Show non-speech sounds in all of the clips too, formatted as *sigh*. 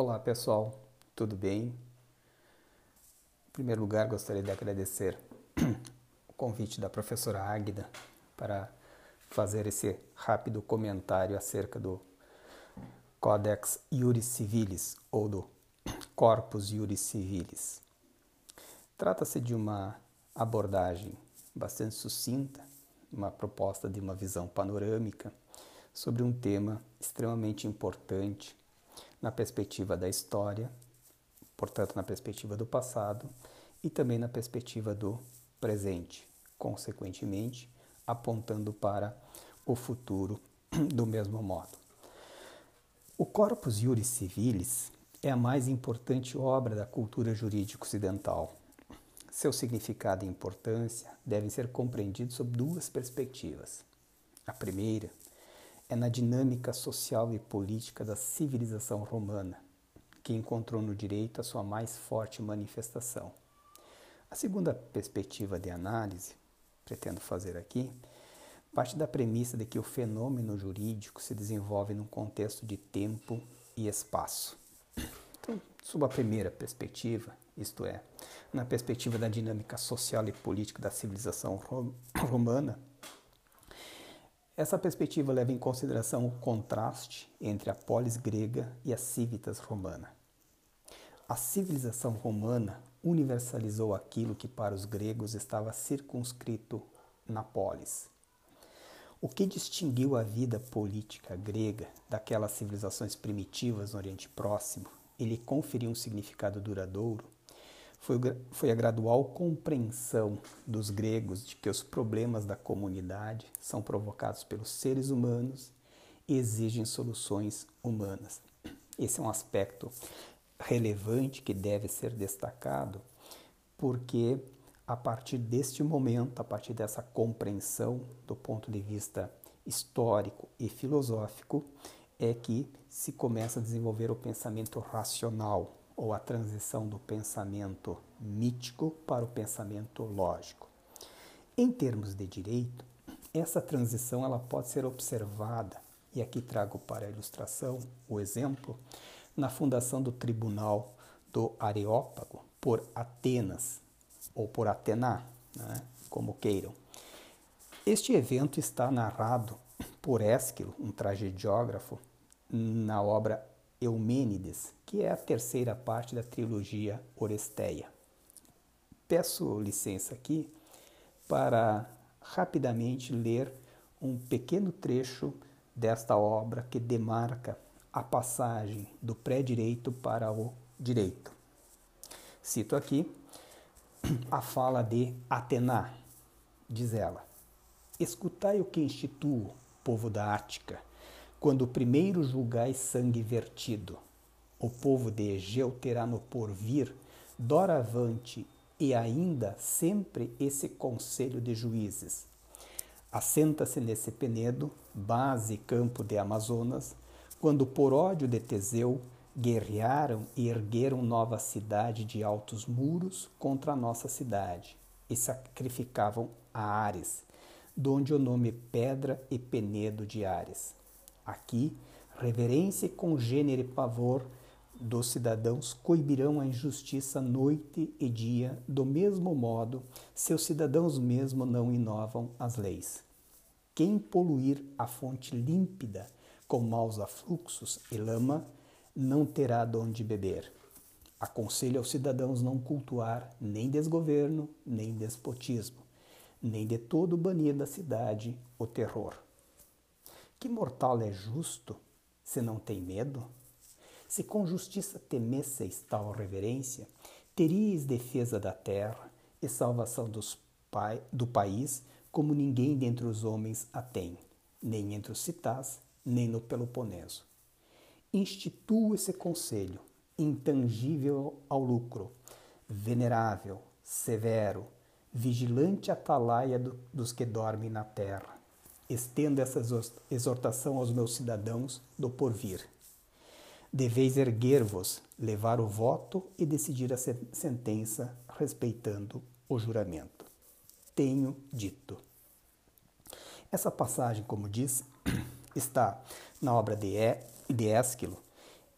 Olá pessoal, tudo bem? Em primeiro lugar, gostaria de agradecer o convite da professora Águida para fazer esse rápido comentário acerca do Codex Iuris Civilis ou do Corpus Iuris Civilis. Trata-se de uma abordagem bastante sucinta, uma proposta de uma visão panorâmica sobre um tema extremamente importante na perspectiva da história, portanto, na perspectiva do passado e também na perspectiva do presente, consequentemente, apontando para o futuro *clears throat* do mesmo modo. O Corpus Juris Civilis é a mais importante obra da cultura jurídica ocidental. Seu significado e importância devem ser compreendidos sob duas perspectivas. A primeira é na dinâmica social e política da civilização romana, que encontrou no direito a sua mais forte manifestação. A segunda perspectiva de análise, pretendo fazer aqui, parte da premissa de que o fenômeno jurídico se desenvolve num contexto de tempo e espaço. Então, sob a primeira perspectiva, isto é, na perspectiva da dinâmica social e política da civilização *coughs* romana, essa perspectiva leva em consideração o contraste entre a polis grega e a civitas romana. A civilização romana universalizou aquilo que para os gregos estava circunscrito na polis. O que distinguiu a vida política grega daquelas civilizações primitivas no Oriente Próximo e lhe conferiu um significado duradouro foi, foi a gradual compreensão dos gregos de que os problemas da comunidade são provocados pelos seres humanos e exigem soluções humanas. Esse é um aspecto relevante que deve ser destacado, porque a partir deste momento, a partir dessa compreensão do ponto de vista histórico e filosófico, é que se começa a desenvolver o pensamento racional, ou a transição do pensamento mítico para o pensamento lógico. Em termos de direito, essa transição ela pode ser observada, e aqui trago para a ilustração o exemplo, na fundação do Tribunal do Areópago por Atenas, ou por Atena, né, como queiram. Este evento está narrado por Ésquilo, um tragediógrafo, na obra Eumênides, que é a terceira parte da trilogia Oresteia. Peço licença aqui para rapidamente ler um pequeno trecho desta obra que demarca a passagem do pré-direito para o direito. Cito aqui a fala de Atena, diz ela: Escutai o que instituo, povo da Ática quando primeiro julgais sangue vertido, o povo de Egeu terá no porvir, doravante e ainda sempre esse conselho de juízes. Assenta-se nesse penedo, base e campo de Amazonas, quando por ódio de Teseu guerrearam e ergueram nova cidade de altos muros contra a nossa cidade, e sacrificavam a Ares, donde o nome Pedra e Penedo de Ares. Aqui, reverência e congênere pavor dos cidadãos coibirão a injustiça noite e dia, do mesmo modo, seus cidadãos mesmo não inovam as leis. Quem poluir a fonte límpida com maus afluxos e lama, não terá de onde beber. Aconselho aos cidadãos não cultuar nem desgoverno, nem despotismo, nem de todo banir da cidade o terror. Que mortal é justo se não tem medo? Se com justiça temesseis tal reverência, teríeis defesa da terra e salvação pai, do país como ninguém dentre os homens a tem, nem entre os citás, nem no Peloponeso. Instituo esse conselho, intangível ao lucro, venerável, severo, vigilante atalaia do, dos que dormem na terra, estendo essa exortação aos meus cidadãos do porvir. Deveis erguer-vos, levar o voto e decidir a sentença respeitando o juramento. Tenho dito. Essa passagem, como disse, *clears throat* está na obra de, e, de Ésquilo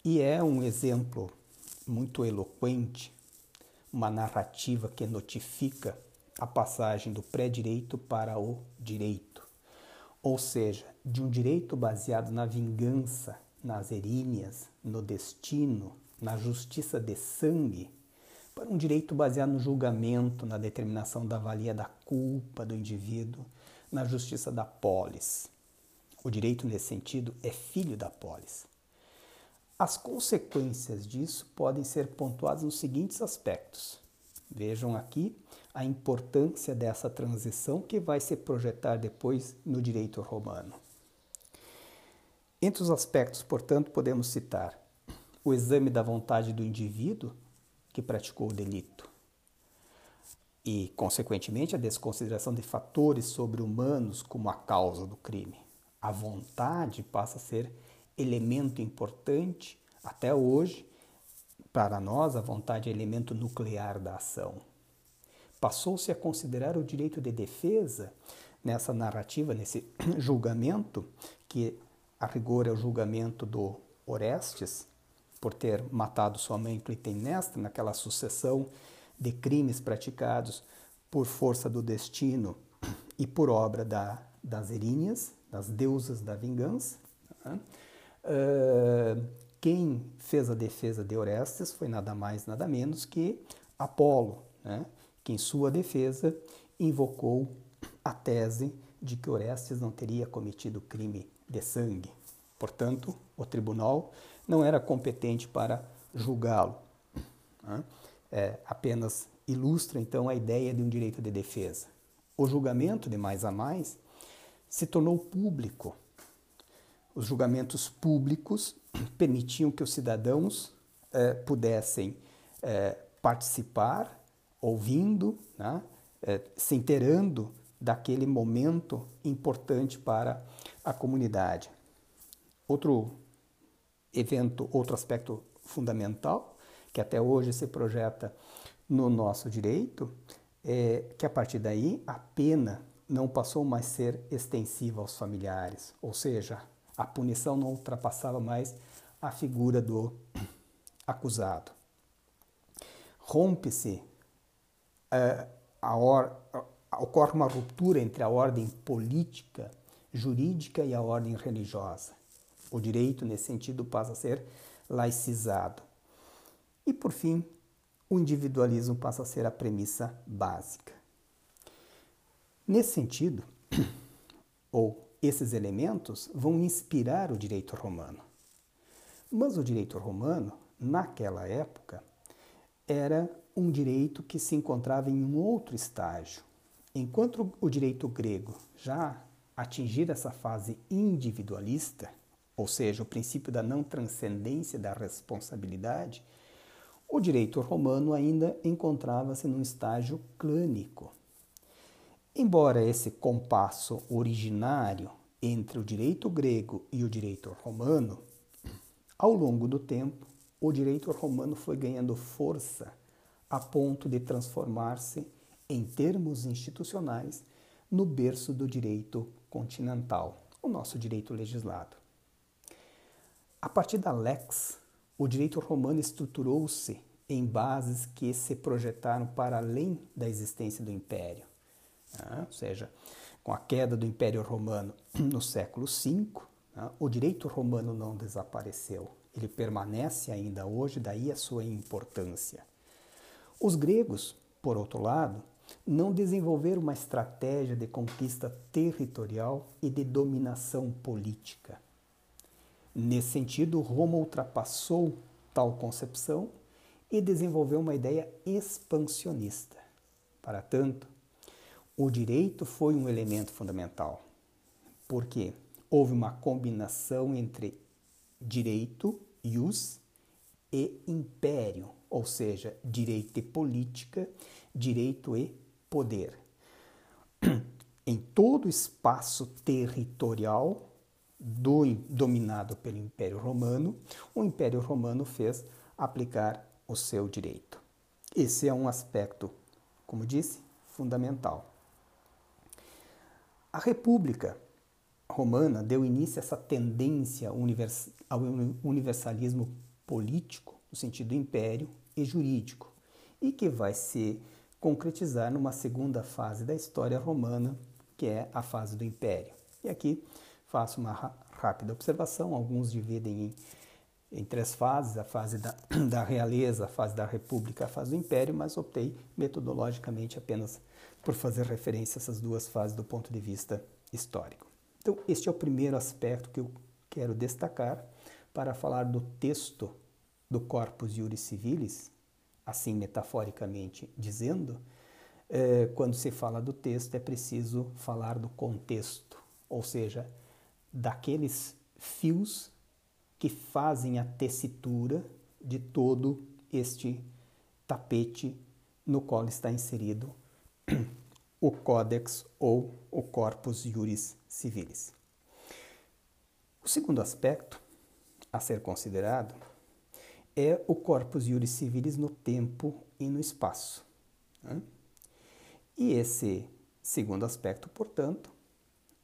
e é um exemplo muito eloquente, uma narrativa que notifica a passagem do pré-direito para o direito, ou seja, de um direito baseado na vingança, nas eríneas, no destino, na justiça de sangue, para um direito baseado no julgamento, na determinação da valia da culpa do indivíduo, na justiça da polis. O direito, nesse sentido, é filho da polis. As consequências disso podem ser pontuadas nos seguintes aspectos. Vejam aqui a importância dessa transição que vai se projetar depois no direito romano. Entre os aspectos, portanto, podemos citar o exame da vontade do indivíduo que praticou o delito e, consequentemente, a desconsideração de fatores sobre-humanos como a causa do crime. A vontade passa a ser elemento importante até hoje. Para nós, a vontade é elemento nuclear da ação. Passou-se a considerar o direito de defesa nessa narrativa, nesse *clears throat* julgamento, que a rigor é o julgamento do Orestes, por ter matado sua mãe Clitemnestra naquela sucessão de crimes praticados por força do destino *clears throat* e por obra da, das Eríneas, das deusas da vingança. Uh, quem fez a defesa de Orestes foi nada mais, nada menos que Apolo, né? que em sua defesa invocou a tese de que Orestes não teria cometido crime de sangue. Portanto, o tribunal não era competente para julgá-lo. Né? É, apenas ilustra então a ideia de um direito de defesa. O julgamento de mais a mais se tornou público. Os julgamentos públicos permitiam que os cidadãos eh, pudessem eh, participar, ouvindo, né, eh, se inteirando daquele momento importante para a comunidade. Outro evento, outro aspecto fundamental, que até hoje se projeta no nosso direito, é que a partir daí a pena não passou mais a ser extensiva aos familiares, ou seja, a punição não ultrapassava mais a figura do acusado. Rompe-se, uh, ocorre uma ruptura entre a ordem política, jurídica e a ordem religiosa. O direito, nesse sentido, passa a ser laicizado. E, por fim, o individualismo passa a ser a premissa básica. Nesse sentido, *coughs* ou esses elementos vão inspirar o direito romano. Mas o direito romano, naquela época, era um direito que se encontrava em um outro estágio. Enquanto o direito grego já atingir essa fase individualista, ou seja, o princípio da não transcendência da responsabilidade, o direito romano ainda encontrava-se num estágio clânico. Embora esse compasso originário entre o direito grego e o direito romano, ao longo do tempo, o direito romano foi ganhando força a ponto de transformar-se, em termos institucionais, no berço do direito continental, o nosso direito legislado. A partir da lex, o direito romano estruturou-se em bases que se projetaram para além da existência do império. Né? Ou seja, com a queda do Império Romano *clears throat* no século V, né? o direito romano não desapareceu. Ele permanece ainda hoje, daí a sua importância. Os gregos, por outro lado, não desenvolveram uma estratégia de conquista territorial e de dominação política. Nesse sentido, Roma ultrapassou tal concepção e desenvolveu uma ideia expansionista. Para tanto, o direito foi um elemento fundamental, porque houve uma combinação entre direito, ius, e império, ou seja, direito e política, direito e poder. Em todo o espaço territorial do, dominado pelo Império Romano, o Império Romano fez aplicar o seu direito. Esse é um aspecto, como disse, fundamental. A República Romana deu início a essa tendência ao universalismo político, no sentido império, e jurídico, e que vai se concretizar numa segunda fase da história romana, que é a fase do império. E aqui faço uma rápida observação: alguns dividem em em três fases, a fase da, *clears throat* da realeza, a fase da república, a fase do império, mas optei metodologicamente apenas por fazer referência a essas duas fases do ponto de vista histórico. Então, este é o primeiro aspecto que eu quero destacar para falar do texto do Corpus Juris Civilis, assim metaforicamente dizendo, eh, quando se fala do texto é preciso falar do contexto, ou seja, daqueles fios que fazem a tessitura de todo este tapete no qual está inserido o Codex ou o Corpus Juris Civilis. O segundo aspecto a ser considerado é o Corpus Juris Civilis no tempo e no espaço. Né? E esse segundo aspecto, portanto,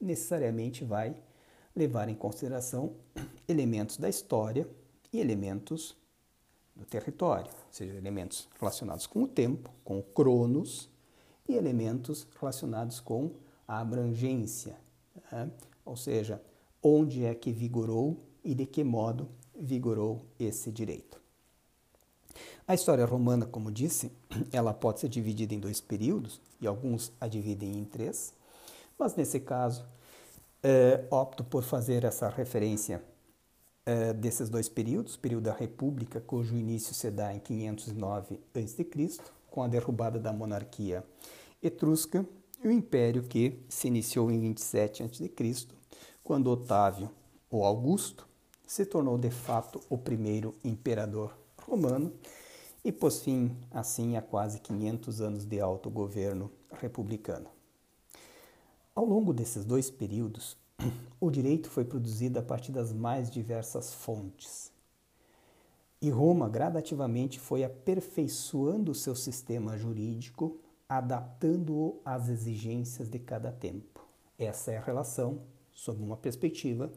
necessariamente vai levar em consideração elementos da história e elementos do território, ou seja, elementos relacionados com o tempo, com o cronos, e elementos relacionados com a abrangência, né? ou seja, onde é que vigorou e de que modo vigorou esse direito. A história romana, como disse, *clears throat* ela pode ser dividida em dois períodos, e alguns a dividem em três, mas nesse caso é, opto por fazer essa referência é, desses dois períodos, o período da República, cujo início se dá em 509 a.C., com a derrubada da monarquia etrusca, e o império que se iniciou em 27 a.C., quando Otávio, ou Augusto, se tornou de fato o primeiro imperador romano e pôs fim, assim, a quase 500 anos de autogoverno republicano. Ao longo desses dois períodos, *clears throat* o direito foi produzido a partir das mais diversas fontes. E Roma gradativamente foi aperfeiçoando o seu sistema jurídico, adaptando-o às exigências de cada tempo. Essa é a relação, sob uma perspectiva,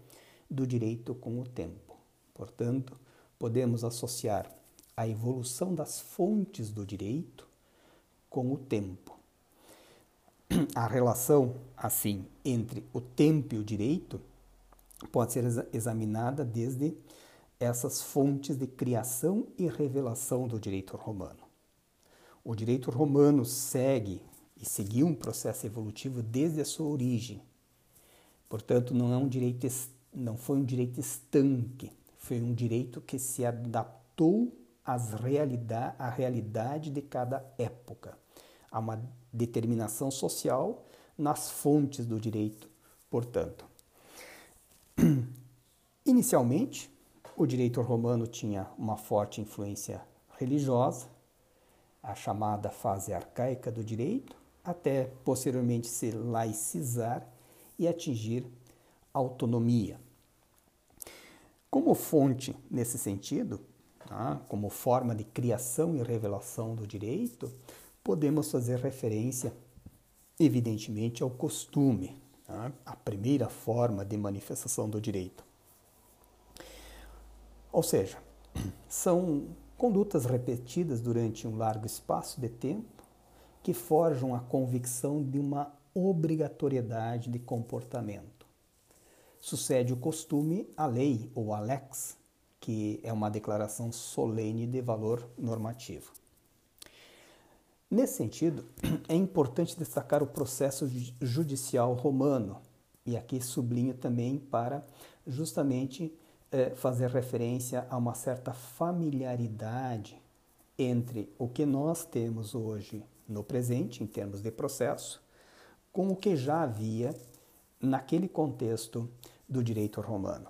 do direito com o tempo. Portanto, podemos associar a evolução das fontes do direito com o tempo a relação, assim, entre o tempo e o direito pode ser examinada desde essas fontes de criação e revelação do direito romano. O direito romano segue e seguiu um processo evolutivo desde a sua origem. Portanto, não é um direito não foi um direito estanque, foi um direito que se adaptou às realidade, à realidade de cada época. Há uma determinação social nas fontes do direito, portanto. *clears throat* Inicialmente, o direito romano tinha uma forte influência religiosa, a chamada fase arcaica do direito, até posteriormente se laicizar e atingir autonomia. Como fonte nesse sentido, tá, como forma de criação e revelação do direito, podemos fazer referência, evidentemente, ao costume, tá? a primeira forma de manifestação do direito. Ou seja, são condutas repetidas durante um largo espaço de tempo que forjam a convicção de uma obrigatoriedade de comportamento. Sucede o costume à lei ou à lex, que é uma declaração solene de valor normativo. Nesse sentido, é importante destacar o processo judicial romano, e aqui sublinho também para justamente eh, fazer referência a uma certa familiaridade entre o que nós temos hoje no presente, em termos de processo, com o que já havia naquele contexto do direito romano.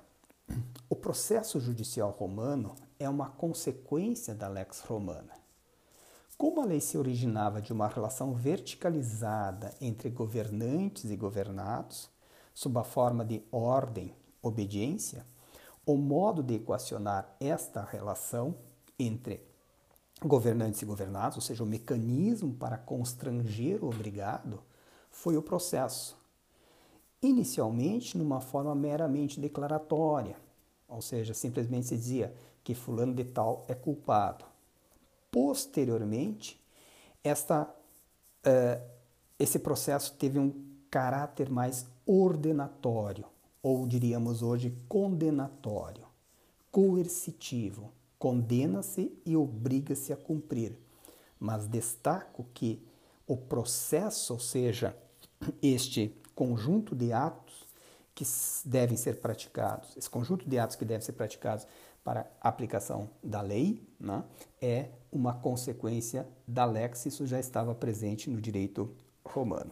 O processo judicial romano é uma consequência da lex romana. Como a lei se originava de uma relação verticalizada entre governantes e governados, sob a forma de ordem, obediência, o modo de equacionar esta relação entre governantes e governados, ou seja, o mecanismo para constranger o obrigado, foi o processo. Inicialmente, numa forma meramente declaratória, ou seja, simplesmente se dizia que fulano de tal é culpado. Posteriormente, esta, uh, esse processo teve um caráter mais ordenatório, ou diríamos hoje condenatório, coercitivo. Condena-se e obriga-se a cumprir. Mas destaco que o processo, ou seja, *clears throat* este conjunto de atos que devem ser praticados, esse conjunto de atos que devem ser praticados para aplicação da lei, né, é uma consequência da lex, isso já estava presente no direito romano.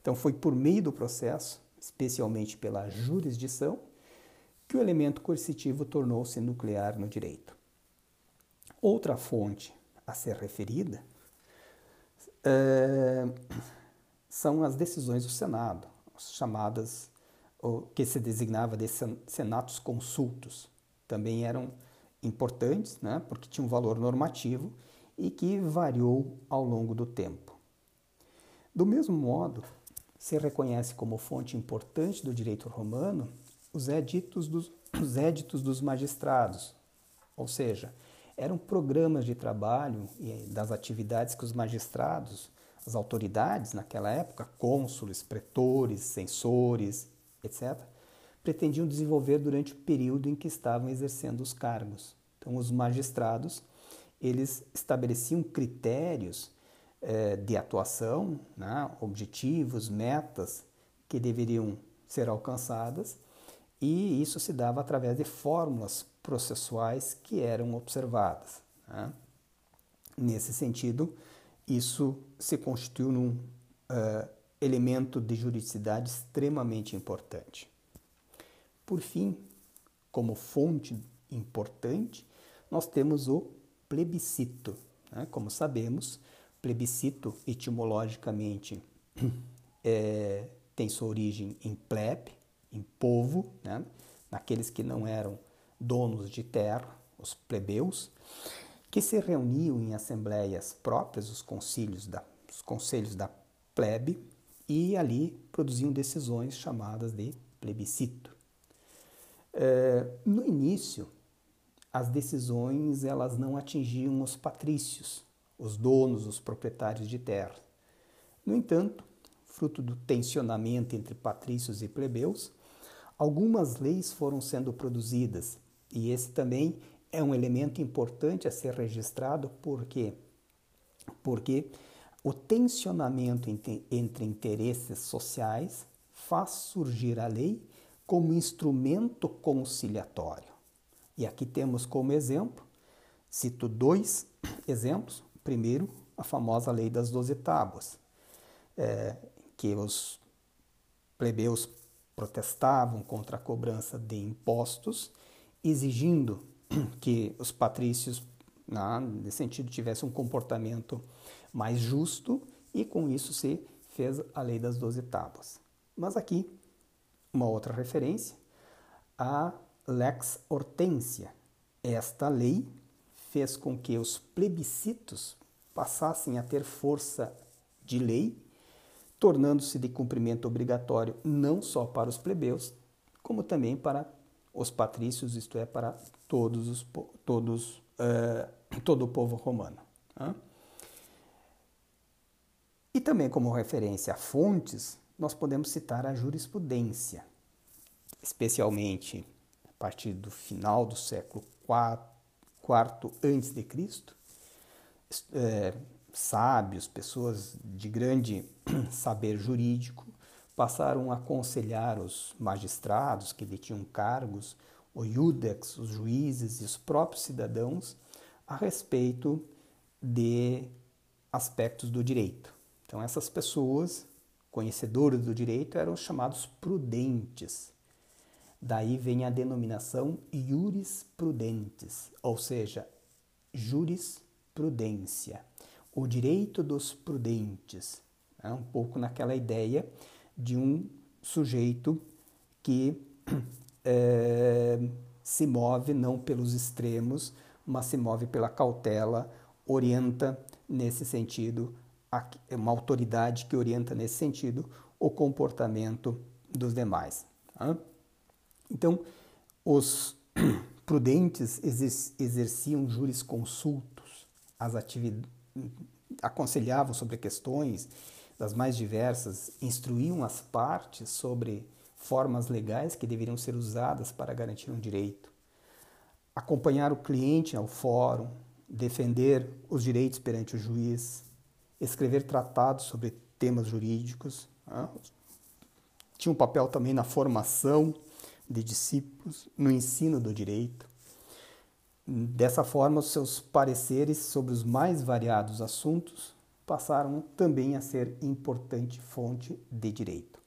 Então, foi por meio do processo, especialmente pela jurisdição, que o elemento coercitivo tornou-se nuclear no direito. Outra fonte a ser referida é, são as decisões do Senado, chamadas, o que se designava de senatos consultos. Também eram importantes, né, porque tinham um valor normativo e que variou ao longo do tempo. Do mesmo modo, se reconhece como fonte importante do direito romano os editos dos, *clears throat* os editos dos magistrados, ou seja, eram programas de trabalho e das atividades que os magistrados, as autoridades naquela época, cônsules, pretores, censores, etc., pretendiam desenvolver durante o período em que estavam exercendo os cargos. Então, os magistrados eles estabeleciam critérios eh, de atuação, né, objetivos, metas que deveriam ser alcançadas e isso se dava através de fórmulas processuais que eram observadas. Né? Nesse sentido, isso se constituiu num uh, elemento de juridicidade extremamente importante. Por fim, como fonte importante, nós temos o plebiscito. Né? Como sabemos, plebiscito etimologicamente *clears throat* é, tem sua origem em plebe, em povo, né? naqueles que não eram donos de terra, os plebeus, que se reuniam em assembleias próprias, os concílios da, os conselhos da plebe, e ali produziam decisões chamadas de plebiscito. É, no início, as decisões elas não atingiam os patrícios, os donos, os proprietários de terra. No entanto, fruto do tensionamento entre patrícios e plebeus, algumas leis foram sendo produzidas, e esse também é um elemento importante a ser registrado, porque porque o tensionamento entre interesses sociais faz surgir a lei como instrumento conciliatório. E aqui temos como exemplo, cito dois *clears throat* exemplos. Primeiro, a famosa lei das doze tábuas, é, que os plebeus protestavam contra a cobrança de impostos, exigindo *clears throat* que os patrícios, né, nesse sentido, tivessem um comportamento mais justo, e com isso se fez a lei das doze tábuas. Mas aqui uma outra referência, a Lex Hortensia. Esta lei fez com que os plebiscitos passassem a ter força de lei, tornando-se de cumprimento obrigatório não só para os plebeus, como também para os patrícios, isto é, para todos os, todos, uh, todo o povo romano. E também como referência a fontes, nós podemos citar a jurisprudência, especialmente a partir do final do século IV Cristo, é, sábios, pessoas de grande *clears throat* saber jurídico, passaram a aconselhar os magistrados que detinham cargos, o iudex, os juízes e os próprios cidadãos a respeito de aspectos do direito. Então essas pessoas conhecedores do direito eram chamados prudentes. Daí vem a denominação jurisprudentes, ou seja, jurisprudência, o direito dos prudentes. É um pouco naquela ideia de um sujeito que é, *clears throat* se move não pelos extremos, mas se move pela cautela, orienta nesse sentido é uma autoridade que orienta nesse sentido o comportamento dos demais. Tá? Então, os *clears throat* prudentes exerciam jurisconsultos, as aconselhavam sobre questões das mais diversas, instruíam as partes sobre formas legais que deveriam ser usadas para garantir um direito, acompanhar o cliente ao fórum, defender os direitos perante o juiz, escrever tratados sobre temas jurídicos. Né? Tinha um papel também na formação de discípulos, no ensino do direito. Dessa forma, os seus pareceres sobre os mais variados assuntos passaram também a ser importante fonte de direito.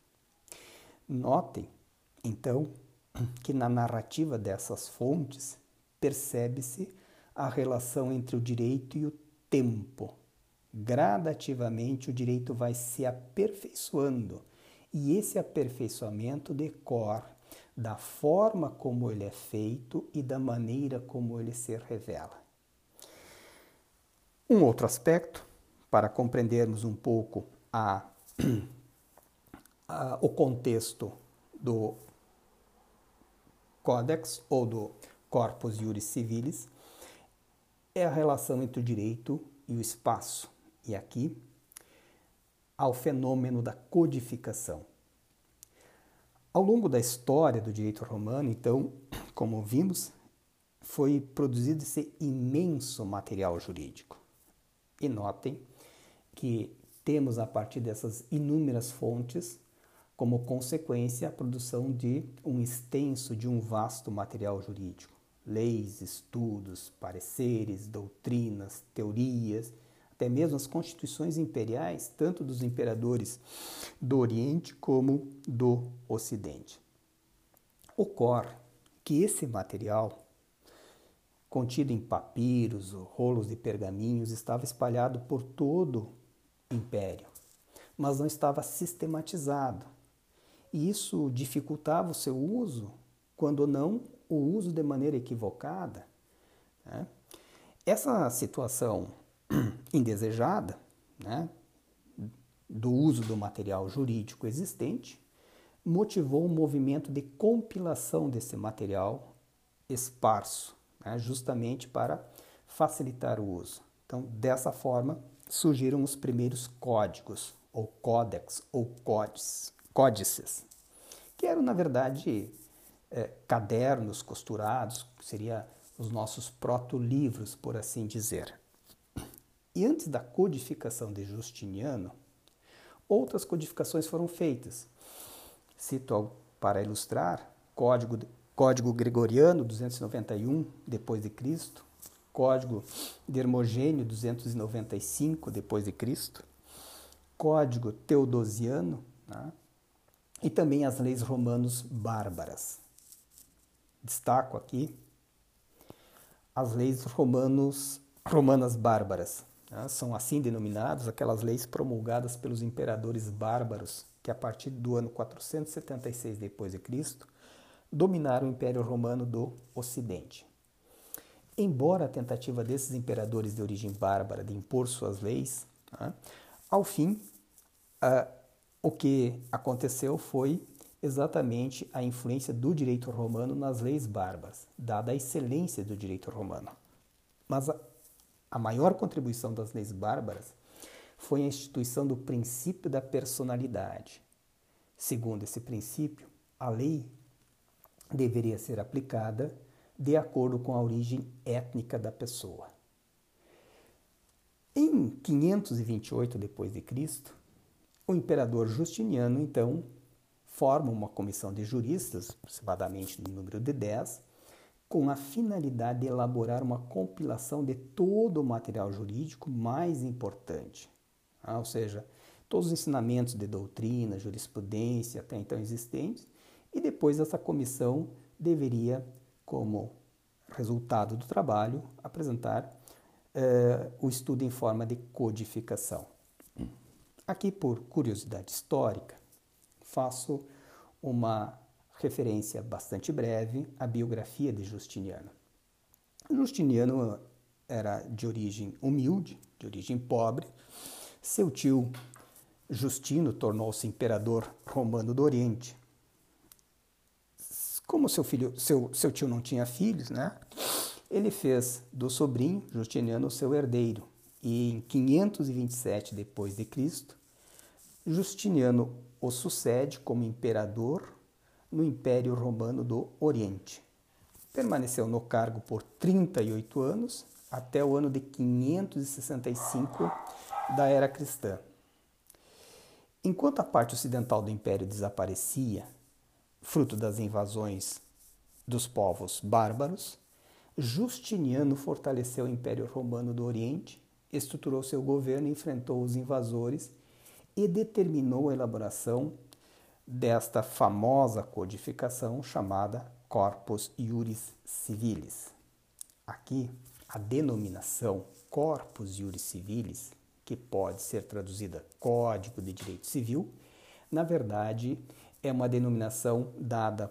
Notem, então, que na narrativa dessas fontes percebe-se a relação entre o direito e o tempo. Gradativamente o direito vai se aperfeiçoando e esse aperfeiçoamento decorre da forma como ele é feito e da maneira como ele se revela. Um outro aspecto, para compreendermos um pouco a, *clears throat* a, o contexto do Codex ou do Corpus Juris Civilis, é a relação entre o direito e o espaço. E aqui, ao fenômeno da codificação. Ao longo da história do direito romano, então, *clears throat* como vimos, foi produzido esse imenso material jurídico. E notem que temos, a partir dessas inúmeras fontes, como consequência a produção de um extenso, de um vasto material jurídico. Leis, estudos, pareceres, doutrinas, teorias, até mesmo as constituições imperiais, tanto dos imperadores do Oriente como do Ocidente. Ocorre que esse material, contido em papiros rolos de pergaminhos, estava espalhado por todo o império, mas não estava sistematizado. E isso dificultava o seu uso, quando não o uso de maneira equivocada. Né? Essa situação *clears throat* indesejada, né, do uso do material jurídico existente, motivou um movimento de compilação desse material esparso, né, justamente para facilitar o uso. Então, dessa forma, surgiram os primeiros códigos, ou códex, ou códices, que eram, na verdade, é, cadernos costurados, seria os nossos proto-livros, por assim dizer. E antes da codificação de Justiniano, outras codificações foram feitas. Cito para ilustrar Código, Código Gregoriano 291 depois de Cristo, Código de Hermogênio 295 depois de Cristo, Código Teodosiano, né? e também as leis romanos bárbaras. Destaco aqui as leis romanos, romanas bárbaras? São assim denominadas aquelas leis promulgadas pelos imperadores bárbaros que, a partir do ano 476 d.C., dominaram o Império Romano do Ocidente. Embora a tentativa desses imperadores de origem bárbara de impor suas leis, né, ao fim, o que aconteceu foi exatamente a influência do direito romano nas leis bárbaras, dada a excelência do direito romano. Mas a maior contribuição das leis bárbaras foi a instituição do princípio da personalidade. Segundo esse princípio, a lei deveria ser aplicada de acordo com a origem étnica da pessoa. Em 528 d.C., o imperador Justiniano então forma uma comissão de juristas, aproximadamente no número de 10, com a finalidade de elaborar uma compilação de todo o material jurídico mais importante, ah, ou seja, todos os ensinamentos de doutrina, jurisprudência até então existentes, e depois essa comissão deveria, como resultado do trabalho, apresentar eh, o estudo em forma de codificação. Aqui, por curiosidade histórica, faço uma referência bastante breve à biografia de Justiniano. Justiniano era de origem humilde, de origem pobre. Seu tio Justino tornou-se imperador romano do Oriente. Como seu, filho, seu, seu tio não tinha filhos, né? ele fez do sobrinho Justiniano seu herdeiro. E em 527 depois de Cristo, Justiniano o sucede como imperador no Império Romano do Oriente. Permaneceu no cargo por 38 anos, até o ano de 565 da era cristã. Enquanto a parte ocidental do império desaparecia, fruto das invasões dos povos bárbaros, Justiniano fortaleceu o Império Romano do Oriente, estruturou seu governo, enfrentou os invasores e determinou a elaboração desta famosa codificação chamada Corpus Iuris Civilis. Aqui, a denominação Corpus Iuris Civilis, que pode ser traduzida Código de Direito Civil, na verdade é uma denominação dada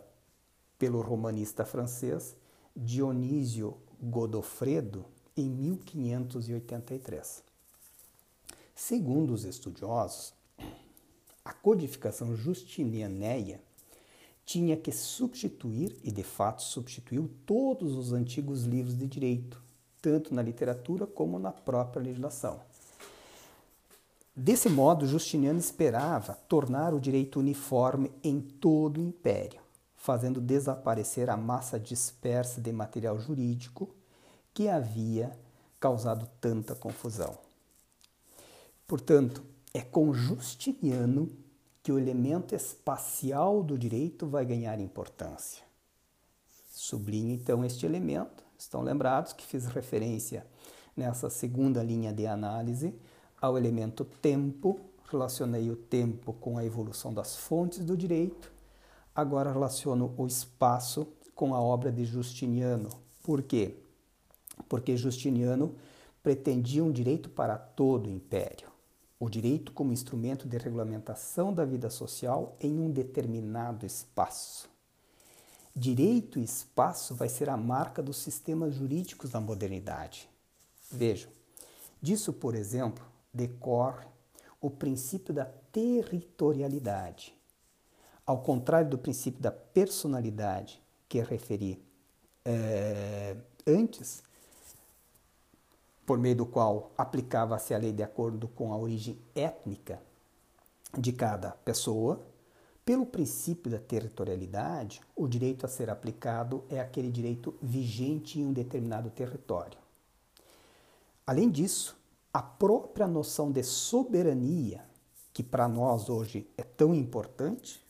pelo romanista francês Dionísio Godofredo em 1583. Segundo os estudiosos, a codificação justinianeia tinha que substituir, e de fato substituiu, todos os antigos livros de direito, tanto na literatura como na própria legislação. Desse modo, Justiniano esperava tornar o direito uniforme em todo o império, fazendo desaparecer a massa dispersa de material jurídico que havia causado tanta confusão. Portanto, é com Justiniano que o elemento espacial do direito vai ganhar importância. Sublinho então este elemento. Estão lembrados que fiz referência nessa segunda linha de análise ao elemento tempo, relacionei o tempo com a evolução das fontes do direito. Agora relaciono o espaço com a obra de Justiniano. Por quê? Porque Justiniano pretendia um direito para todo o império o direito como instrumento de regulamentação da vida social em um determinado espaço. Direito e espaço vai ser a marca dos sistemas jurídicos da modernidade. Vejam, disso, por exemplo, decorre o princípio da territorialidade. Ao contrário do princípio da personalidade que referi é, antes, por meio do qual aplicava-se a lei de acordo com a origem étnica de cada pessoa, pelo princípio da territorialidade, o direito a ser aplicado é aquele direito vigente em um determinado território. Além disso, a própria noção de soberania, que para nós hoje é tão importante,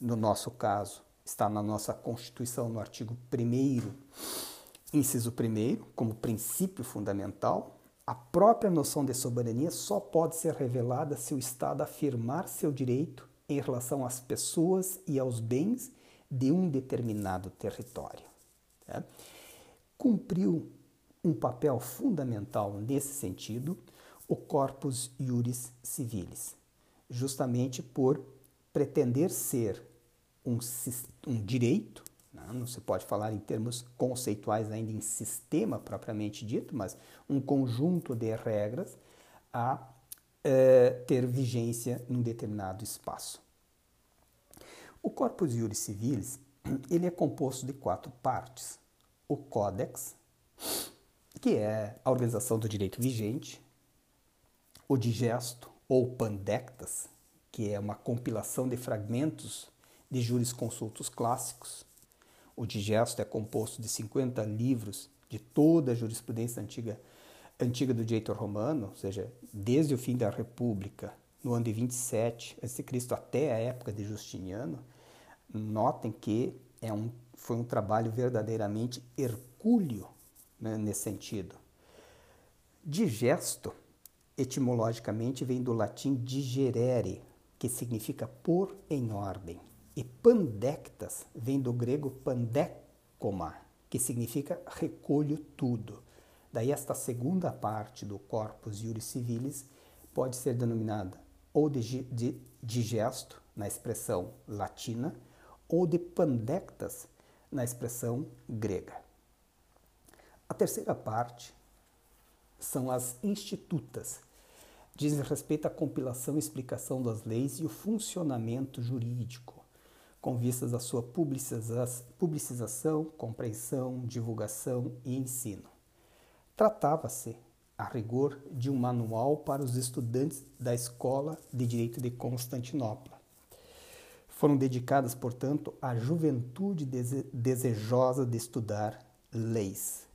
no nosso caso, está na nossa Constituição, no artigo 1 Inciso 1, como princípio fundamental, a própria noção de soberania só pode ser revelada se o Estado afirmar seu direito em relação às pessoas e aos bens de um determinado território. Tá? Cumpriu um papel fundamental nesse sentido o Corpus Iuris Civilis, justamente por pretender ser um, um direito não se pode falar em termos conceituais ainda em sistema propriamente dito, mas um conjunto de regras a é, ter vigência num determinado espaço. O Corpus Iuris Civilis *clears throat* ele é composto de quatro partes. O Códex, que é a organização do direito vigente, o Digesto ou Pandectas, que é uma compilação de fragmentos de jurisconsultos clássicos, o digesto é composto de 50 livros de toda a jurisprudência antiga, antiga do direito romano, ou seja, desde o fim da República, no ano de 27 a.C. até a época de Justiniano. Notem que é um, foi um trabalho verdadeiramente hercúleo né, nesse sentido. Digesto, etimologicamente, vem do latim digerere, que significa pôr em ordem. E pandectas vem do grego pandecoma, que significa recolho tudo. Daí esta segunda parte do corpus iuris civilis pode ser denominada ou de, de digesto, na expressão latina, ou de pandectas, na expressão grega. A terceira parte são as institutas. Diz respeito à compilação e explicação das leis e o funcionamento jurídico com vistas à sua publicização, compreensão, divulgação e ensino. Tratava-se, a rigor, de um manual para os estudantes da Escola de Direito de Constantinopla. Foram dedicadas, portanto, à juventude desejosa de estudar leis.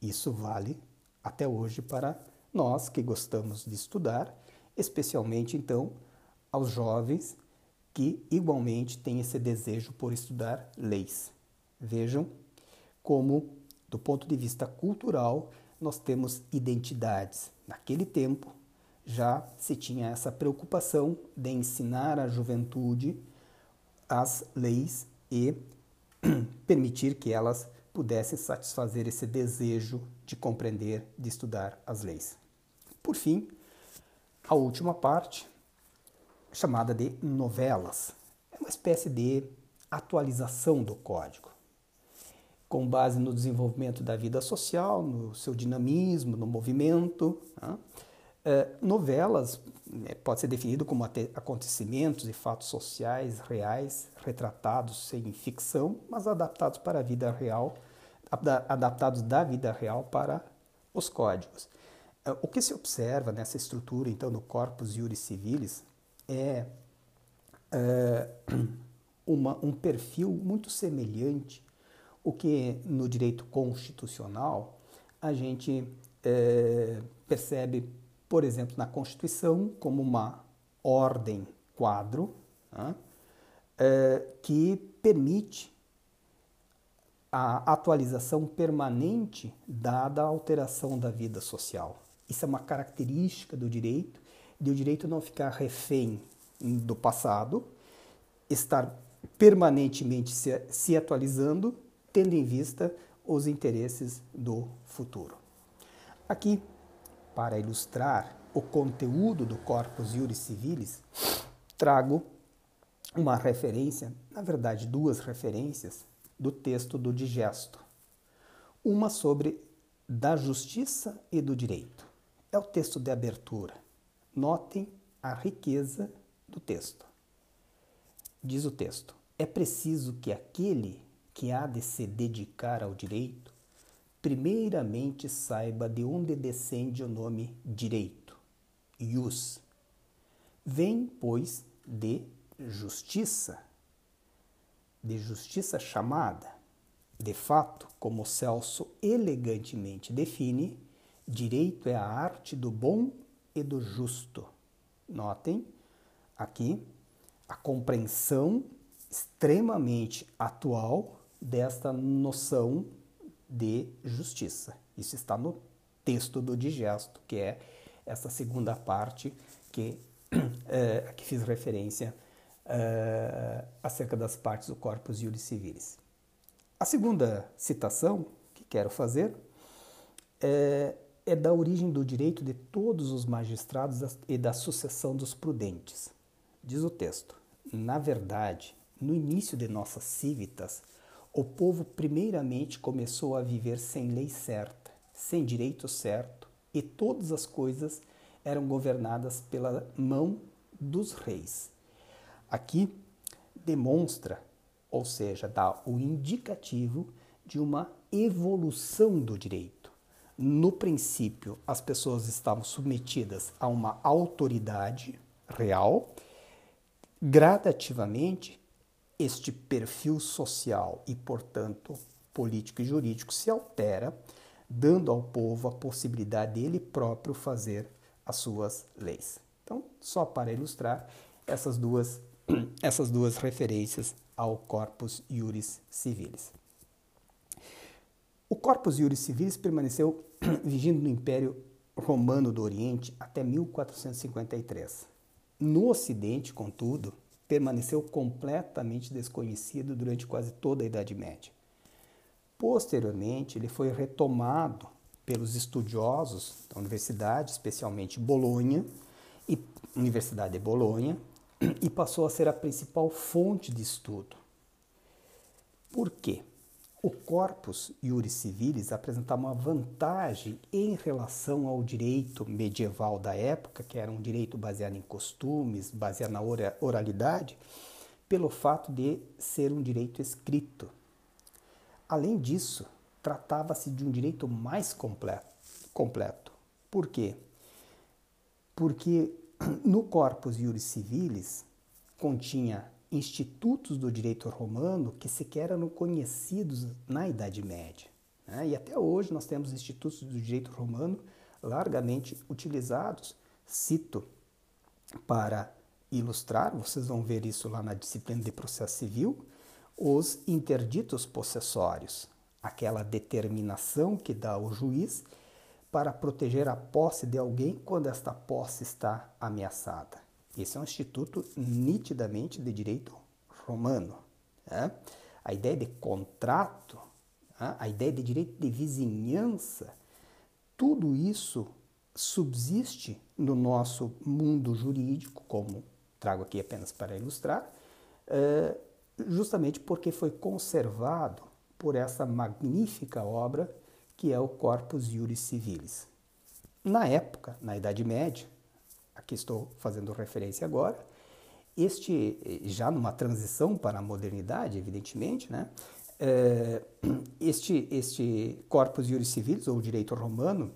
Isso vale até hoje para nós que gostamos de estudar, especialmente então aos jovens que igualmente têm esse desejo por estudar leis. Vejam como, do ponto de vista cultural, nós temos identidades. Naquele tempo, já se tinha essa preocupação de ensinar à juventude as leis e *clears throat* permitir que elas pudessem satisfazer esse desejo de compreender, de estudar as leis. Por fim, a última parte, chamada de novelas. É uma espécie de atualização do código, com base no desenvolvimento da vida social, no seu dinamismo, no movimento. Né? É, novelas né, pode ser definido como acontecimentos e fatos sociais reais retratados sem ficção, mas adaptados para a vida real, adaptados da vida real para os códigos. É, o que se observa nessa estrutura, então, do corpus iuris civilis é, é uma, um perfil muito semelhante o que no direito constitucional a gente é, percebe, por exemplo, na Constituição como uma ordem quadro né, é, que permite a atualização permanente dada a alteração da vida social. Isso é uma característica do direito de o direito não ficar refém do passado, estar permanentemente se, se atualizando, tendo em vista os interesses do futuro. Aqui, para ilustrar o conteúdo do Corpus Iuris Civilis, trago uma referência, na verdade, duas referências do texto do Digesto. Uma sobre da justiça e do direito. É o texto de abertura. Notem a riqueza do texto. Diz o texto: é preciso que aquele que há de se dedicar ao direito, primeiramente saiba de onde descende o nome direito, ius. Vem, pois, de justiça, de justiça chamada. De fato, como Celso elegantemente define, direito é a arte do bom e do justo. Notem aqui a compreensão extremamente atual desta noção de justiça. Isso está no texto do digesto, que é essa segunda parte que, é, *clears throat* que fiz referência é, acerca das partes do Corpus Iuris Civilis. A segunda citação que quero fazer é é da origem do direito de todos os magistrados e da sucessão dos prudentes. Diz o texto: Na verdade, no início de nossas civitas, o povo primeiramente começou a viver sem lei certa, sem direito certo, e todas as coisas eram governadas pela mão dos reis. Aqui demonstra, ou seja, dá o indicativo de uma evolução do direito no princípio, as pessoas estavam submetidas a uma autoridade real. Gradativamente, este perfil social e, portanto, político e jurídico se altera, dando ao povo a possibilidade dele próprio fazer as suas leis. Então, só para ilustrar essas duas, *clears throat* essas duas referências ao corpus iuris civilis. O Corpus Iuris Civilis permaneceu *clears throat* vigindo no Império Romano do Oriente até 1453. No Ocidente, contudo, permaneceu completamente desconhecido durante quase toda a Idade Média. Posteriormente, ele foi retomado pelos estudiosos da universidade, especialmente Bolonha, e Universidade de Bolonha, *clears throat* e passou a ser a principal fonte de estudo. Por quê? O corpus iuris civilis apresentava uma vantagem em relação ao direito medieval da época, que era um direito baseado em costumes, baseado na oralidade, pelo fato de ser um direito escrito. Além disso, tratava-se de um direito mais completo. Por quê? Porque *clears throat* no Corpus Iuris Civilis continha institutos do direito romano que sequer eram conhecidos na Idade Média. Né? E até hoje nós temos institutos do direito romano largamente utilizados. Cito para ilustrar, vocês vão ver isso lá na disciplina de processo civil, os interditos possessórios, aquela determinação que dá o juiz para proteger a posse de alguém quando esta posse está ameaçada. Esse é um instituto nitidamente de direito romano. Né? A ideia de contrato, né? a ideia de direito de vizinhança, tudo isso subsiste no nosso mundo jurídico, como trago aqui apenas para ilustrar, é, justamente porque foi conservado por essa magnífica obra que é o Corpus Juris Civilis. Na época, na Idade Média, aqui estou fazendo referência agora, este, já numa transição para a modernidade, evidentemente, né, é, *clears throat* este, este Corpus Juris Civilis, ou direito romano,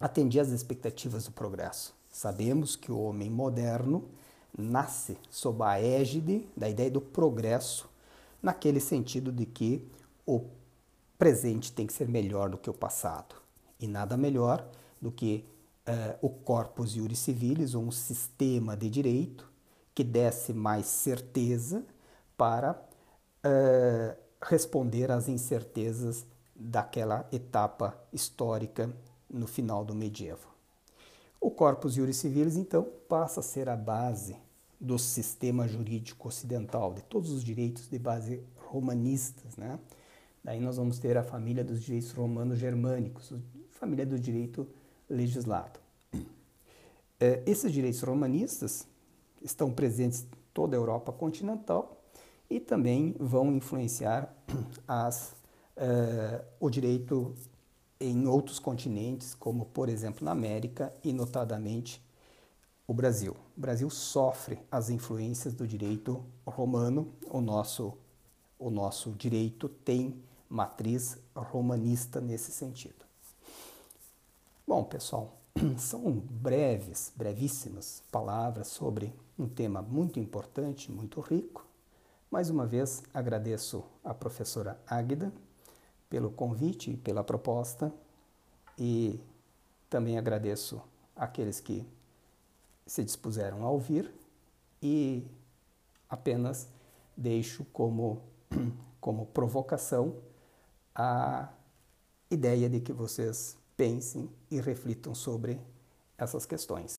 atendia às expectativas do progresso. Sabemos que o homem moderno nasce sob a égide da ideia do progresso, naquele sentido de que o presente tem que ser melhor do que o passado. E nada melhor do que uh, o corpus juris civilis, um sistema de direito que desse mais certeza para uh, responder às incertezas daquela etapa histórica no final do medievo. O Corpus Juris Civilis, então, passa a ser a base do sistema jurídico ocidental, de todos os direitos de base romanistas. Né? Daí nós vamos ter a família dos direitos romanos germânicos, família do direito legislado. É, esses direitos romanistas estão presentes em toda a Europa continental e também vão influenciar *clears throat* as, uh, o direito em outros continentes, como por exemplo na América e notadamente o Brasil. O Brasil sofre as influências do direito romano. O nosso, o nosso direito tem matriz romanista nesse sentido. Bom, pessoal, *clears throat* são breves, brevíssimas palavras sobre um tema muito importante, muito rico. Mais uma vez agradeço à professora Águida pelo convite e pela proposta e também agradeço aqueles que se dispuseram a ouvir e apenas deixo como, *clears throat* como provocação a ideia de que vocês pensem e reflitam sobre essas questões.